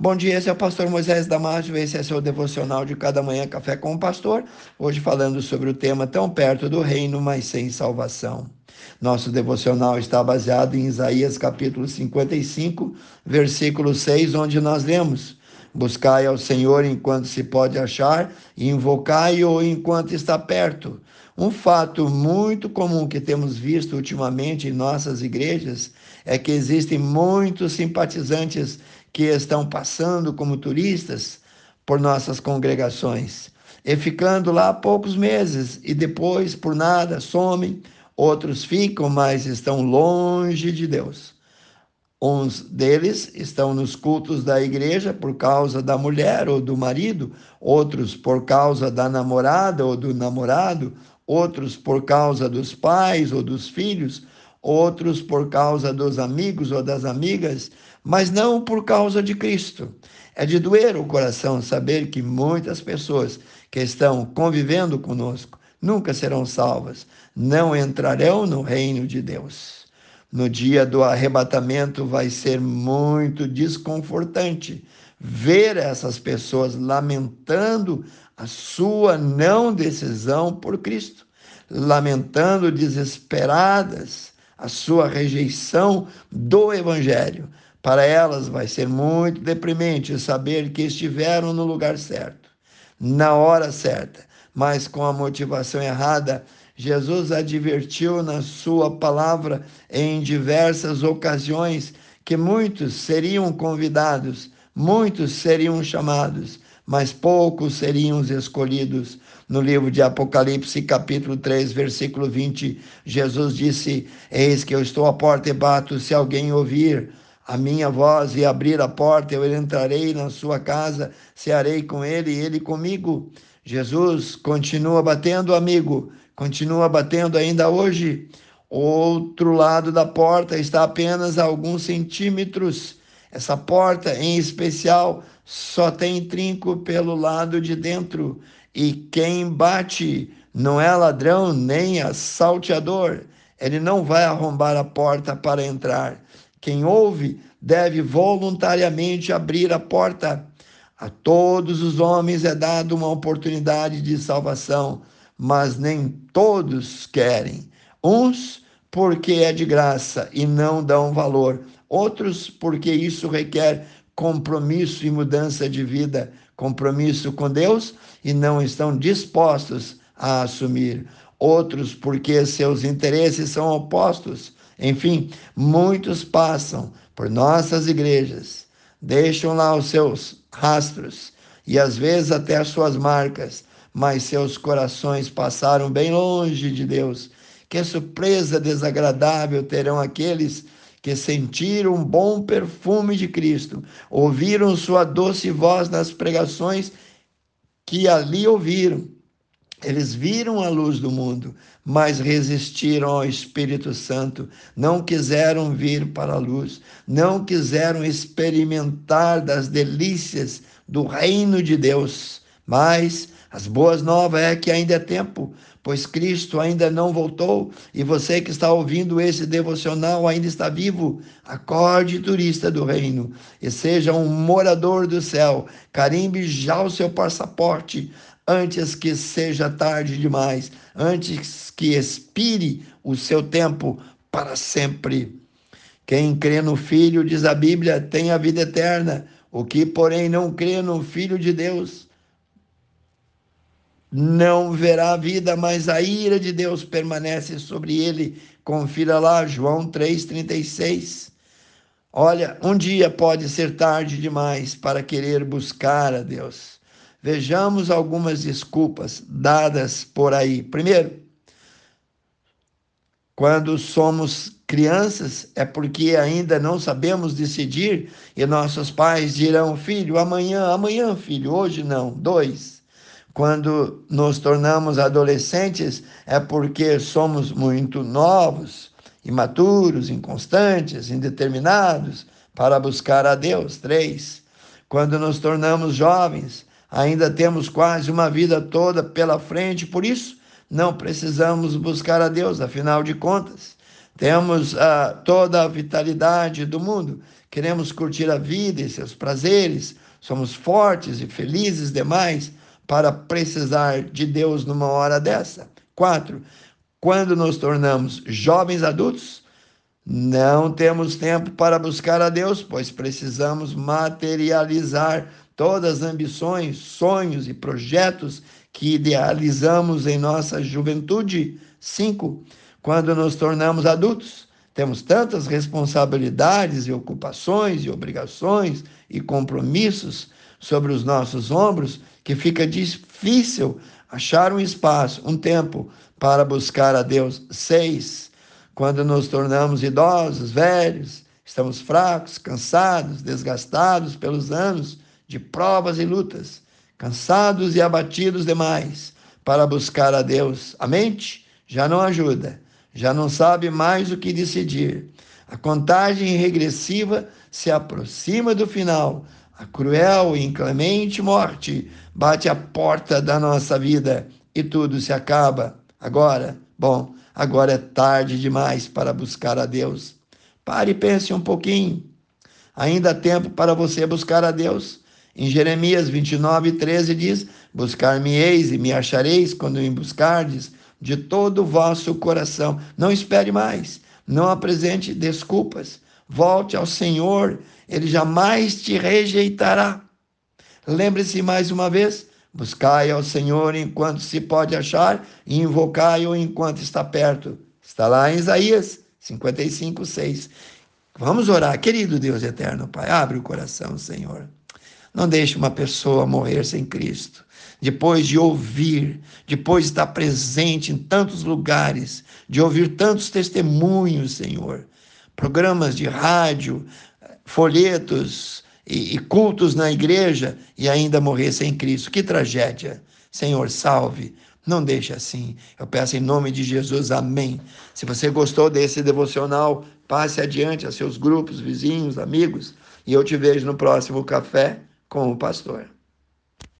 Bom dia, esse é o pastor Moisés Damásio, esse é seu devocional de cada manhã, Café com o Pastor, hoje falando sobre o tema tão perto do reino, mas sem salvação. Nosso devocional está baseado em Isaías capítulo 55, versículo 6, onde nós lemos: Buscai ao Senhor enquanto se pode achar, e invocai-o enquanto está perto. Um fato muito comum que temos visto ultimamente em nossas igrejas é que existem muitos simpatizantes que estão passando como turistas por nossas congregações e ficando lá poucos meses e depois, por nada, somem. Outros ficam, mas estão longe de Deus. Uns deles estão nos cultos da igreja por causa da mulher ou do marido, outros por causa da namorada ou do namorado, outros por causa dos pais ou dos filhos, outros por causa dos amigos ou das amigas, mas não por causa de Cristo. É de doer o coração saber que muitas pessoas que estão convivendo conosco nunca serão salvas, não entrarão no reino de Deus. No dia do arrebatamento vai ser muito desconfortante ver essas pessoas lamentando a sua não decisão por Cristo, lamentando desesperadas a sua rejeição do Evangelho. Para elas vai ser muito deprimente saber que estiveram no lugar certo, na hora certa, mas com a motivação errada. Jesus advertiu na sua palavra em diversas ocasiões que muitos seriam convidados, muitos seriam chamados, mas poucos seriam os escolhidos. No livro de Apocalipse, capítulo 3, versículo 20, Jesus disse: Eis que eu estou à porta e bato, se alguém ouvir a minha voz e abrir a porta, eu entrarei na sua casa, cearei com ele e ele comigo. Jesus continua batendo, amigo, continua batendo ainda hoje. Outro lado da porta está apenas a alguns centímetros. Essa porta, em especial, só tem trinco pelo lado de dentro. E quem bate não é ladrão nem assalteador. Ele não vai arrombar a porta para entrar. Quem ouve deve voluntariamente abrir a porta. A todos os homens é dada uma oportunidade de salvação, mas nem todos querem. Uns porque é de graça e não dão valor, outros porque isso requer compromisso e mudança de vida, compromisso com Deus e não estão dispostos a assumir. Outros porque seus interesses são opostos enfim, muitos passam por nossas igrejas, deixam lá os seus rastros e às vezes até as suas marcas, mas seus corações passaram bem longe de Deus. Que surpresa desagradável terão aqueles que sentiram um bom perfume de Cristo, ouviram sua doce voz nas pregações que ali ouviram eles viram a luz do mundo, mas resistiram ao Espírito Santo, não quiseram vir para a luz, não quiseram experimentar das delícias do reino de Deus. Mas as boas novas é que ainda é tempo, pois Cristo ainda não voltou e você que está ouvindo esse devocional ainda está vivo. Acorde, turista do reino, e seja um morador do céu. Carimbe já o seu passaporte antes que seja tarde demais, antes que expire o seu tempo para sempre. Quem crê no Filho, diz a Bíblia, tem a vida eterna. O que, porém, não crê no Filho de Deus, não verá vida, mas a ira de Deus permanece sobre ele. Confira lá, João 3,36. Olha, um dia pode ser tarde demais para querer buscar a Deus. Vejamos algumas desculpas dadas por aí. Primeiro, quando somos crianças, é porque ainda não sabemos decidir e nossos pais dirão: filho, amanhã, amanhã, filho, hoje não. Dois, quando nos tornamos adolescentes, é porque somos muito novos, imaturos, inconstantes, indeterminados para buscar a Deus. Três, quando nos tornamos jovens, Ainda temos quase uma vida toda pela frente, por isso não precisamos buscar a Deus, afinal de contas, temos uh, toda a vitalidade do mundo, queremos curtir a vida e seus prazeres, somos fortes e felizes demais para precisar de Deus numa hora dessa. Quatro, quando nos tornamos jovens adultos, não temos tempo para buscar a Deus, pois precisamos materializar todas as ambições, sonhos e projetos que idealizamos em nossa juventude. Cinco, quando nos tornamos adultos, temos tantas responsabilidades e ocupações e obrigações e compromissos sobre os nossos ombros que fica difícil achar um espaço, um tempo para buscar a Deus. Seis, quando nos tornamos idosos, velhos, estamos fracos, cansados, desgastados pelos anos de provas e lutas, cansados e abatidos demais para buscar a Deus. A mente já não ajuda, já não sabe mais o que decidir. A contagem regressiva se aproxima do final. A cruel e inclemente morte bate à porta da nossa vida e tudo se acaba. Agora, bom, agora é tarde demais para buscar a Deus. Pare e pense um pouquinho. Ainda há tempo para você buscar a Deus. Em Jeremias 29, 13 diz: Buscar-me-eis e me achareis quando me buscardes de todo o vosso coração. Não espere mais, não apresente desculpas. Volte ao Senhor, ele jamais te rejeitará. Lembre-se mais uma vez: Buscai ao Senhor enquanto se pode achar, e invocai-o enquanto está perto. Está lá em Isaías 55, 6. Vamos orar, querido Deus eterno, Pai. Abre o coração, Senhor. Não deixe uma pessoa morrer sem Cristo. Depois de ouvir, depois de estar presente em tantos lugares, de ouvir tantos testemunhos, Senhor, programas de rádio, folhetos, e, e cultos na igreja e ainda morrer sem Cristo. Que tragédia. Senhor, salve. Não deixe assim. Eu peço em nome de Jesus, amém. Se você gostou desse devocional, passe adiante a seus grupos, vizinhos, amigos, e eu te vejo no próximo café com o pastor.